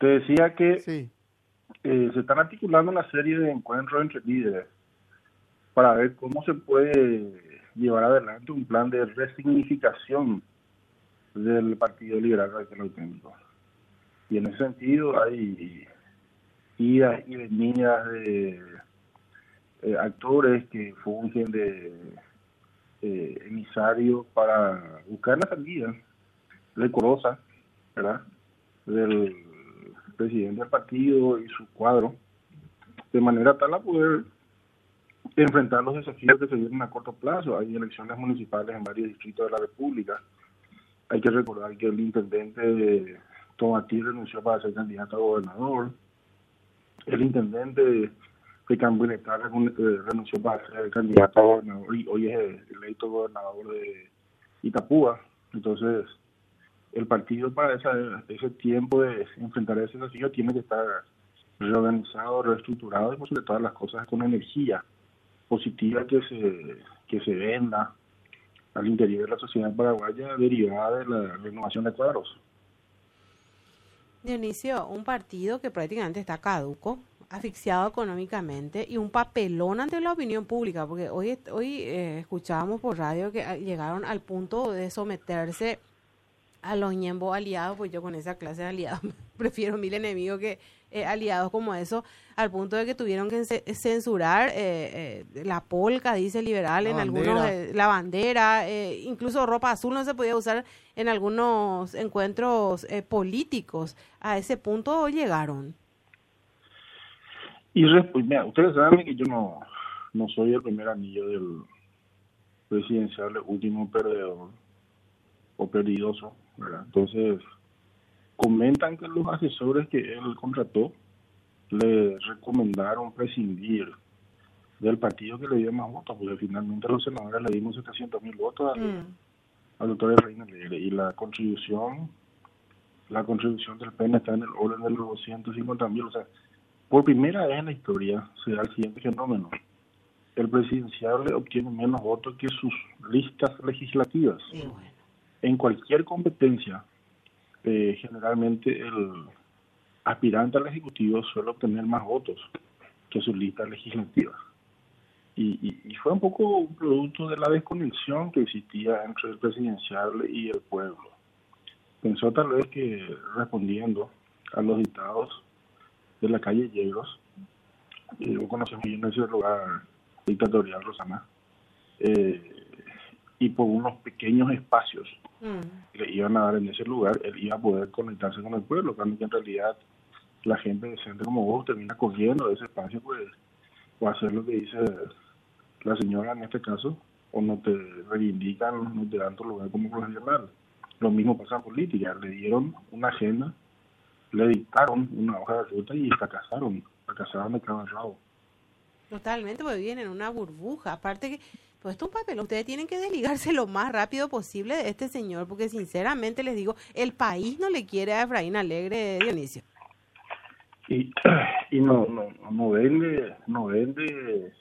Te decía que eh, se están articulando una serie de encuentros entre líderes para ver cómo se puede llevar adelante un plan de resignificación del Partido Liberal Radical Auténtico. Y en ese sentido hay idas y venidas de eh, actores que fungen de eh, emisarios para buscar la salida decorosa, ¿verdad? Del presidente del partido y su cuadro, de manera tal a poder enfrentar los desafíos que se vienen a corto plazo. Hay elecciones municipales en varios distritos de la República. Hay que recordar que el intendente de Tomatí renunció para ser candidato a gobernador. El intendente de Cambuinetara eh, renunció para ser candidato a gobernador y hoy es electo gobernador de Itapúa. Entonces, el partido para ese tiempo de enfrentar ese desafío tiene que estar reorganizado, reestructurado y por sobre todas las cosas con energía positiva que se, que se venda al interior de la sociedad paraguaya derivada de la renovación de cuadros. Dionisio, un partido que prácticamente está caduco, asfixiado económicamente y un papelón ante la opinión pública, porque hoy, hoy eh, escuchábamos por radio que llegaron al punto de someterse a los ñembo aliados, pues yo con esa clase de aliados prefiero mil enemigos que eh, aliados como eso, al punto de que tuvieron que censurar eh, eh, la polca, dice liberal, en algunos, la bandera, incluso ropa azul no se podía usar en algunos encuentros políticos. A ese punto llegaron. Y pues, mira, ustedes saben que yo no, no soy el primer anillo del presidencial, último perdedor o entonces, comentan que los asesores que él contrató le recomendaron prescindir del partido que le dio más votos, porque finalmente los senadores le dimos 700 mil votos al, mm. doctor Reina Alegre. Y la contribución la contribución del PEN está en el orden de los 250 mil, o sea, por primera vez en la historia se da el siguiente fenómeno. El presidencial obtiene menos votos que sus listas legislativas en cualquier competencia, eh, generalmente el aspirante al Ejecutivo suele obtener más votos que su lista legislativa. Y, fue un poco un producto de la desconexión que existía entre el presidencial y el pueblo. Pensó tal vez que respondiendo a los dictados de la calle Llegos, eh, conocemos bien ese lugar dictatorial, Rosana, eh, y por unos pequeños espacios mm. le iban a dar en ese lugar, él iba a poder conectarse con el pueblo, cuando en realidad la gente decente como vos termina cogiendo ese espacio, pues, o hacer lo que dice la señora en este caso, o no te reivindican, no te dan tu lugar como profesional. Lo mismo pasa en política, le dieron una agenda, le dictaron una hoja de ruta y fracasaron, fracasaron de cada rabo. Totalmente, porque viven en una burbuja. Aparte que pues esto es un papel. Ustedes tienen que desligarse lo más rápido posible de este señor, porque sinceramente les digo, el país no le quiere a Efraín Alegre, Dionisio. Y, y no, no, no vende, no vende,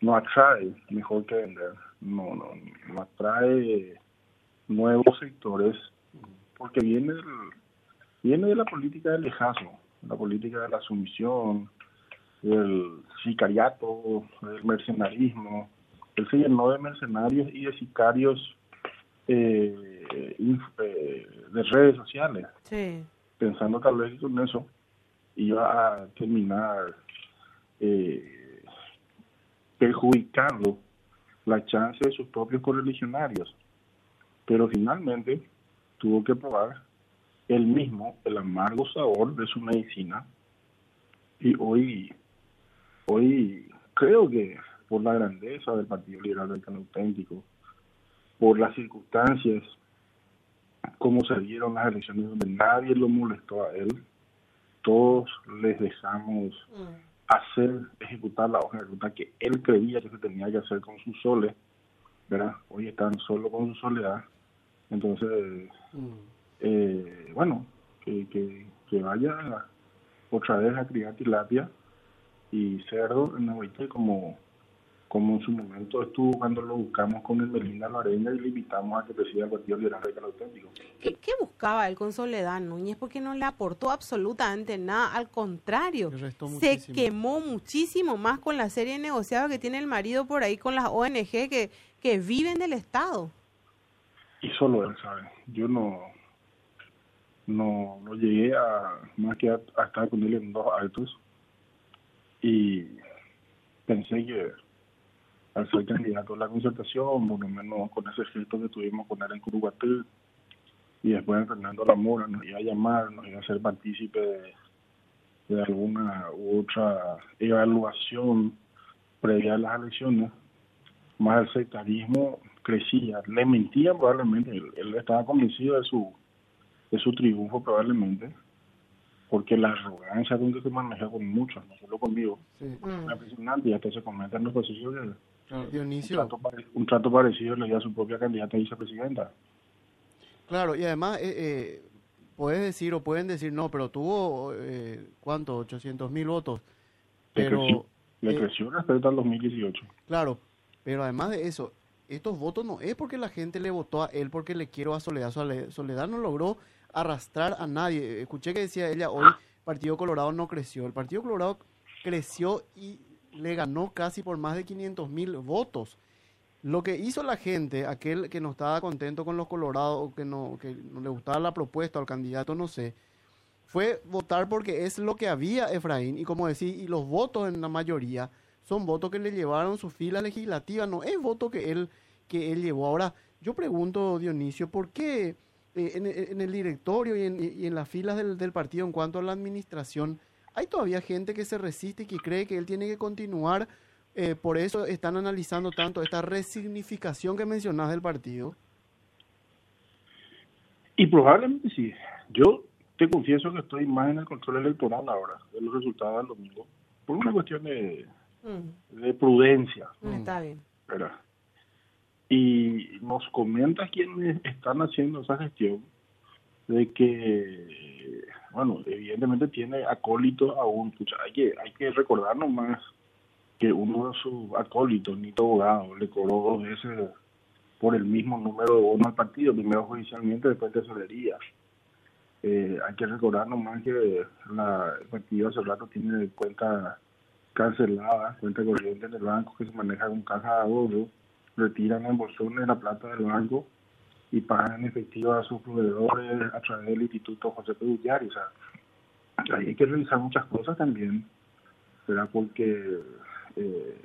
no atrae, mejor que vender, no, no, no atrae nuevos sectores, porque viene, viene de la política del lejazo, la política de la sumisión, del sicariato, del mercenarismo, él se llenó de mercenarios y de sicarios eh, eh, de redes sociales, pensando tal vez con eso iba a terminar eh, perjudicando la chance de sus propios correligionarios. Pero finalmente tuvo que probar él mismo el amargo sabor de su medicina. Y hoy, hoy creo que por la grandeza del Partido Liberal del Auténtico, por las circunstancias, como se dieron las elecciones donde nadie lo molestó a él, todos les dejamos mm. hacer, ejecutar la hoja de ruta que él creía que se tenía que hacer con sus soles, ¿verdad? Hoy están solo con su soledad, entonces, mm. eh, bueno, que, que, que vaya otra vez a criar tilapia y cerdo en la como como en su momento estuvo cuando lo buscamos con el Melinda Loareña y le invitamos a que presida el partido liberal radical auténtico. ¿Qué, ¿Qué, buscaba él con Soledad Núñez? Porque no le aportó absolutamente nada, al contrario, se quemó muchísimo más con la serie negociada que tiene el marido por ahí con las ONG que, que viven del Estado. Y solo él sabe, yo no, no, no llegué a más que a, a estar con él en dos actos y pensé que al ser candidato a la concertación, por lo menos con ese gesto que tuvimos con él en Curuguatú, y después Fernando Lamora nos iba a llamar, nos iba a hacer partícipe de, alguna u otra evaluación previa a las elecciones, más el sectarismo crecía, le mentía probablemente, él, estaba convencido de su de su triunfo probablemente, porque la arrogancia con que se maneja con muchos, no solo conmigo, sí. es impresionante y hasta se comenta en los pasillos Dionisio. Un trato, un trato parecido le dio a su propia candidata a vicepresidenta. Claro, y además, eh, eh, puedes decir o pueden decir, no, pero tuvo, eh, ¿cuánto? 800 mil votos. Pero, le creció, respecto al 2018. Claro, pero además de eso, estos votos no es porque la gente le votó a él porque le quiero a Soledad. Soledad no logró arrastrar a nadie. Escuché que decía ella hoy, Partido Colorado no creció. El Partido Colorado creció y le ganó casi por más de 500 mil votos. Lo que hizo la gente, aquel que no estaba contento con los colorados o que no, que no le gustaba la propuesta al candidato, no sé, fue votar porque es lo que había Efraín. Y como decía, y los votos en la mayoría son votos que le llevaron su fila legislativa, no es voto que él, que él llevó. Ahora, yo pregunto, Dionisio, ¿por qué eh, en, el directorio y en, y en las filas del, del partido en cuanto a la administración hay todavía gente que se resiste y que cree que él tiene que continuar. Eh, por eso están analizando tanto esta resignificación que mencionas del partido. Y probablemente sí. Yo te confieso que estoy más en el control electoral ahora, de los resultados del domingo, por una cuestión de, mm. de prudencia. Mm. Está bien. Y nos comenta quienes están haciendo esa gestión de que bueno, evidentemente tiene acólitos aún. Pucha, hay que hay que recordar nomás que uno de sus acólitos, Nito Abogado, le cobró dos veces por el mismo número de bonos al partido, primero judicialmente, después tesorería. Eh, hay que recordar nomás que la, el partido hace rato tiene cuenta cancelada, cuenta corriente en el banco que se maneja con caja de ahorro, retiran en bolsones la plata del banco y pagan en efectivo a sus proveedores a través del Instituto José Pedullar. O sea, ahí hay que revisar muchas cosas también, ¿verdad? Porque, eh,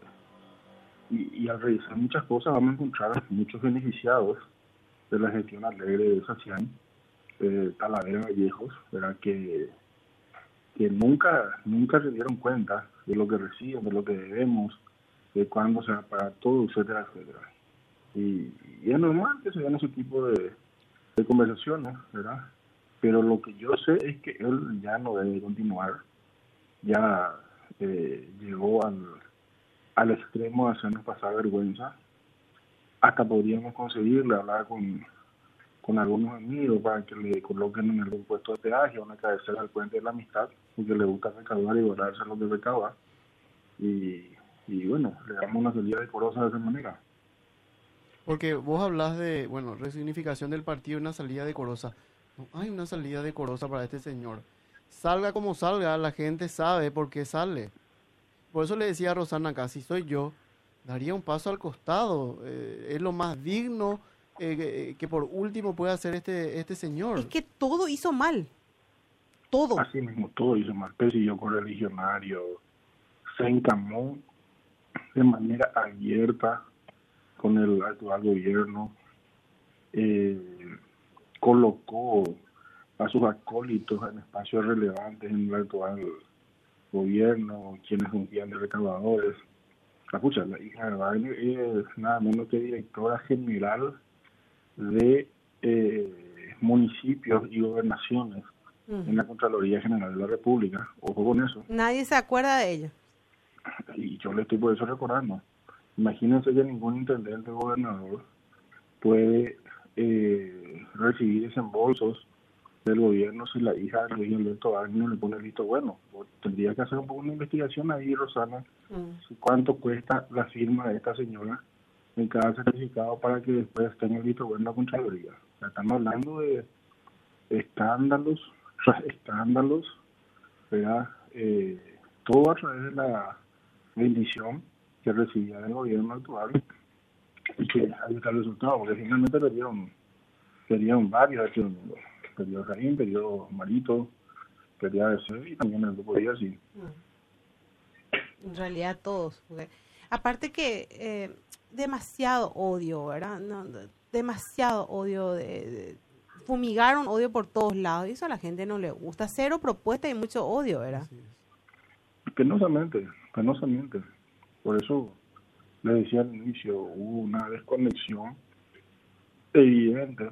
y, al revisar muchas cosas vamos a encontrar muchos beneficiados de la gestión alegre de Sacián, eh, Talavera Vallejos, ¿verdad? Que, que nunca, nunca se dieron cuenta de lo que reciben, de lo que debemos, de cuándo se va a pagar todo, etcétera, etcétera. Y, es normal que se den ese tipo de, conversaciones, ¿verdad? Pero lo que yo sé es que él ya no debe continuar, ya eh, llegó al, al extremo de hacernos pasar vergüenza. Hasta podríamos conseguirle hablar con, con algunos amigos para que le coloquen en algún puesto de peaje una cabecera al puente de la amistad, porque le gusta recaudar y guardarse lo que recauda. Y, y bueno, le damos una salida decorosa de esa manera. Porque vos hablas de, bueno, resignificación del partido, una salida decorosa. No hay una salida decorosa para este señor. Salga como salga, la gente sabe por qué sale. Por eso le decía a Rosana acá, si soy yo, daría un paso al costado. Eh, es lo más digno eh, que, por último puede hacer este, este señor. Es que todo hizo mal. Todo. Así mismo, todo hizo mal. Persiguió con religionario, se encamó de manera abierta con el actual gobierno, eh, colocó a sus acólitos en espacios relevantes en el actual gobierno, quienes fungían de recaudadores. La, pucha, la hija de Wagner es nada menos que directora general de eh, municipios y gobernaciones en la Contraloría General de la República. Ojo con eso. Nadie se acuerda de ella. Yo le estoy por eso recordando. Imagínense que ningún intendente o gobernador puede eh, recibir desembolsos del gobierno si la hija de Luis Alberto Agni no le pone el visto bueno. Tendría que hacer un poco una investigación ahí, Rosana, Mm. cuánto cuesta la firma de esta señora en cada certificado para que después tenga el visto bueno la Contraloría. O sea, estamos hablando de escándalos, escándalos, ¿verdad? Eh, todo a través de la bendición que recibía del gobierno actual y que ahí está el resultado, porque finalmente perdieron, perdieron varios de este. Perdió Jaín, perdió Marito, perdió ABC y también el grupo Díaz y En realidad todos. porque- aparte que eh, demasiado odio, ¿verdad? No, de- demasiado odio. De, de- fumigaron odio por todos lados y eso a la gente no le gusta. Cero propuesta y mucho odio, ¿verdad? Así penosamente, penosamente. Por eso le decía al inicio, hubo una desconexión evidente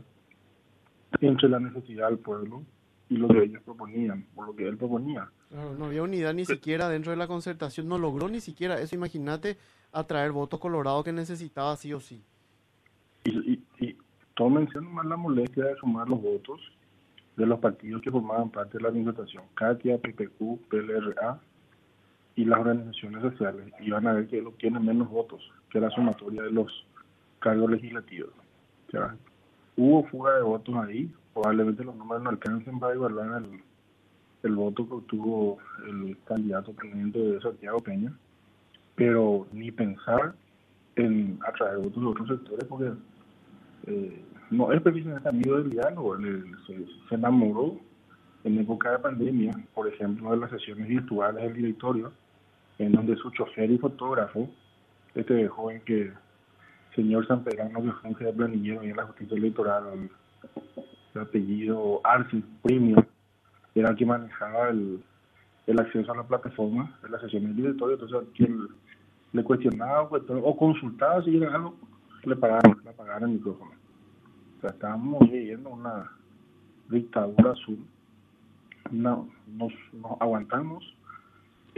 entre la necesidad del pueblo y lo que ellos proponían, o lo que él proponía. Claro, no había unidad ni siquiera dentro de la concertación, no logró ni siquiera eso. Imagínate atraer votos colorados que necesitaba sí o sí. Y, y, y tómense nomás la molestia de sumar los votos de los partidos que formaban parte de la administración, Katia, PPQ, PLRA y las organizaciones sociales, y van a ver que lo tienen menos votos que la sumatoria de los cargos legislativos. O sea, hubo fuga de votos ahí, probablemente los números no alcancen para igualar el, el voto que obtuvo el candidato presidente de Santiago Peña, pero ni pensar en atraer votos de otros sectores porque eh, no es precisamente amigo del diálogo, él, él se, se enamoró en época de pandemia, por ejemplo, de las sesiones virtuales del directorio, en donde su chofer y fotógrafo, este joven que, señor San Pedrano, que funge de planillero y en la justicia electoral, de apellido Arce Premio, era el que manejaba el, el acceso a la plataforma de la sesión del directorio, entonces quien le cuestionaba cuestionaba, o consultaba si era algo, le pagaron, le pagaron el micrófono. O sea, estábamos viviendo una dictadura azul. No, nos, nos aguantamos,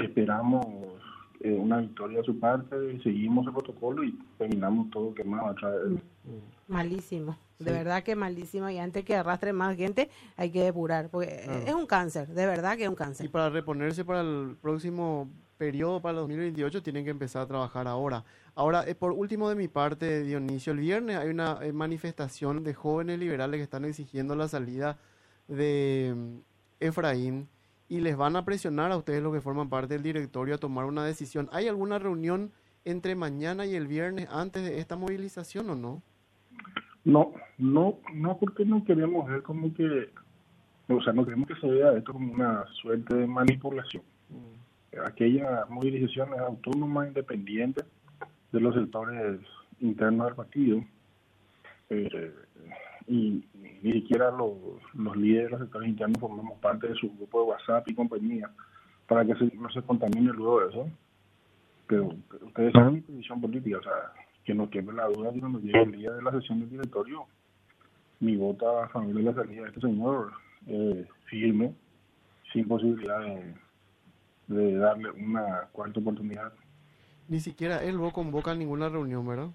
esperamos eh, una victoria de su parte, seguimos el protocolo y terminamos todo quemado a través del- Malísimo. De verdad que malísimo. Y antes que arrastre más gente, hay que depurar. Porque Claro. es un cáncer. De verdad que es un Y cáncer. para reponerse para el próximo periodo, para el 2028, tienen que empezar a trabajar ahora. Ahora, eh, por último de mi parte, Dionisio, el viernes hay una eh, manifestación de jóvenes liberales que están exigiendo la salida de mm, Efraín y les van a presionar a ustedes los que forman parte del directorio a tomar una decisión. ¿Hay alguna reunión entre mañana y el viernes antes de esta movilización o no? No, no, no, porque no queremos ver como que, o sea, no queremos que se vea esto como una suerte de manipulación. Aquella movilización es autónoma, independiente de los sectores internos del partido. Eh, y ni siquiera los, los líderes de los sectores internos formamos parte de su grupo de WhatsApp y compañía para que se- no se contamine luego de eso. Pero ustedes saben mi posición política, o sea, que no quede la duda que cuando llegue el día de la sesión del directorio, mi voto a favor de la salida de este señor eh, firme, sin posibilidad de, de darle una cuarta oportunidad. Ni siquiera él vos convoca ninguna reunión, ¿verdad?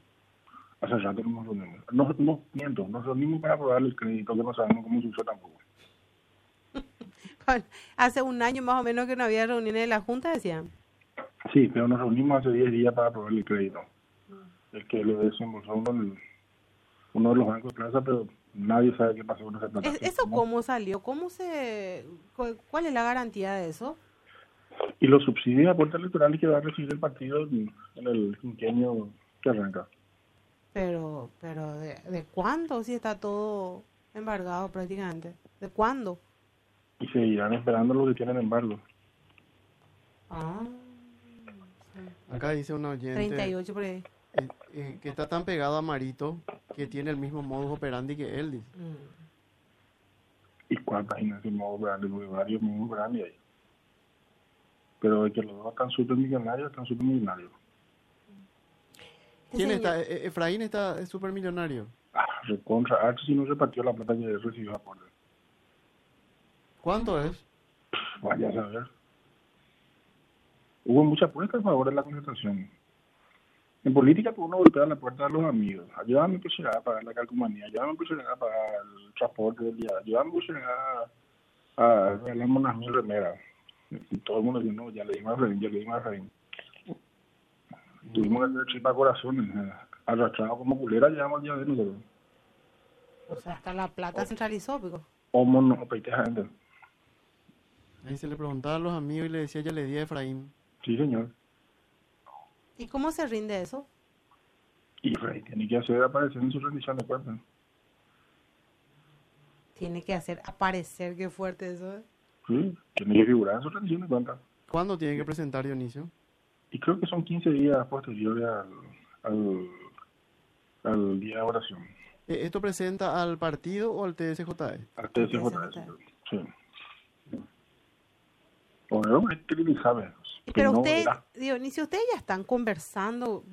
No nos reunimos. No, no, miento, nos reunimos para aprobarle el crédito, que no sabemos cómo se usó tampoco. Hace un año más o menos que no había reuniones de la Junta, decían. Sí, pero nos reunimos hace 10 días para aprobar el crédito. El que lo desembolsó uno, uno de los bancos de plaza, pero nadie sabe qué pasó con esa plata. Es- ¿Eso cómo salió? ¿Cómo se...? cu- ¿Cuál es la garantía de eso? Y los subsidios de aportes electorales que va a recibir el partido en el quinquenio que arranca. Pero, pero ¿de, ¿de cuándo? Si está todo embargado prácticamente. ¿De cuándo? Y seguirán esperando lo que tienen embargo. Ah, Acá dice un oyente 38 por ahí. eh, eh, que está tan pegado a Marito que tiene el mismo modus operandi que él. Dice. Mm. ¿Y cuántas páginas modo grande? Porque varios muy grandes ahí. Pero de que los dos están súper millonarios, están súper millonarios. ¿Quién señor- está? Eh, Efraín está es súper millonario. Ah, recontra, Arce si no repartió la plata que recibió aporte. ¿Cuánto es? Vaya a saber. Hubo mucha apuesta a favor de la concentración. En política, pues uno golpea la puerta de los amigos. Ayúdame pues a pagar la calcomanía, ayúdame pues a pagar el transporte del día, ayúdame pues a, a regalarme unas mil remeras. Y todo el mundo dice, no, ya le dimos a Efraín, ya le dimos a Efraín. Tuvimos que hacer chispa corazones, eh, arrastrados como culera, llegamos al día de nosotros. O sea, hasta la plata centralizó, pico. O monopeiteja gente. Ahí se le preguntaba a los amigos y le decía, ya le di a Efraín. Sí, señor. ¿Y cómo se rinde eso? Y Efraín tiene que hacer aparecer en su rendición de cuentas. Tiene que hacer aparecer, qué fuerte eso. ¿eh? Sí, tiene que figurar en su rendición de cuentas. ¿Cuándo tiene que presentar Dionisio? Y creo que son 15 días posteriores al, al, al día de oración. Eh, ¿Esto presenta al partido o al TSJE? Al TSJ. Sí. Bueno, es que ni sabe. Y que Pero no usted. Dionisio, ustedes ya están conversando,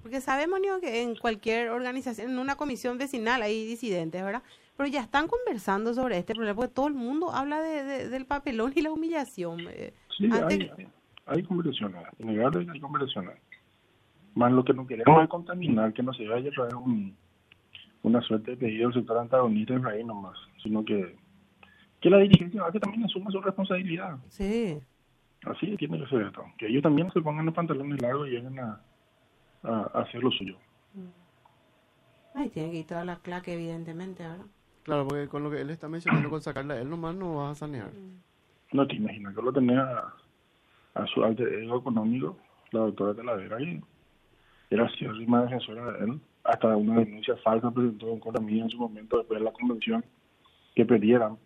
porque sabemos Nio, que en cualquier organización, en una comisión vecinal hay disidentes, ¿verdad? Pero ya están conversando sobre este problema, porque todo el mundo habla de, de- del papelón y la humillación. eh. Sí, Antes- hay, hay, hay conversaciones. Innegable que hay conversaciones. Más lo que no queremos es contaminar, que no se vaya a traer un, una suerte de pedido del sector antagonista de Efraín nomás, sino que, que la dirigencia que también asuma su responsabilidad. Sí. Así tiene que ser esto. Que ellos también se pongan los pantalones largos y lleguen a, a, a hacer lo suyo. Ay, tiene que ir toda la claque, evidentemente, ¿verdad? Claro, porque con lo que él está mencionando, con sacarla él nomás no vas a sanear. No te imaginas que lo tenía a, a su alter ego económico, la doctora Talavera, y era acérrima defensora de él. Hasta una denuncia falsa presentó en contra mía en su momento después de la convención que perdieran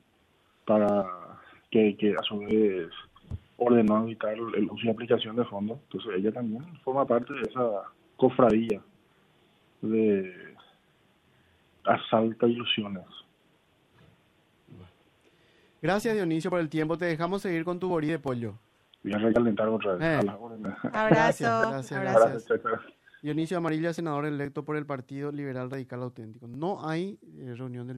para que, que a su vez ordenó evitar el, uso y aplicación de fondos. Entonces ella también forma parte de esa cofradía de asalta ilusiones. Gracias Dionisio por el tiempo. Te dejamos seguir con tu borí de pollo. Voy a recalentar otra vez. Eh. Abrazo. Gracias, gracias, abrazo. Gracias, chao, chao. Dionisio Amarilla, senador electo por el Partido Liberal Radical Auténtico. No hay eh, reunión del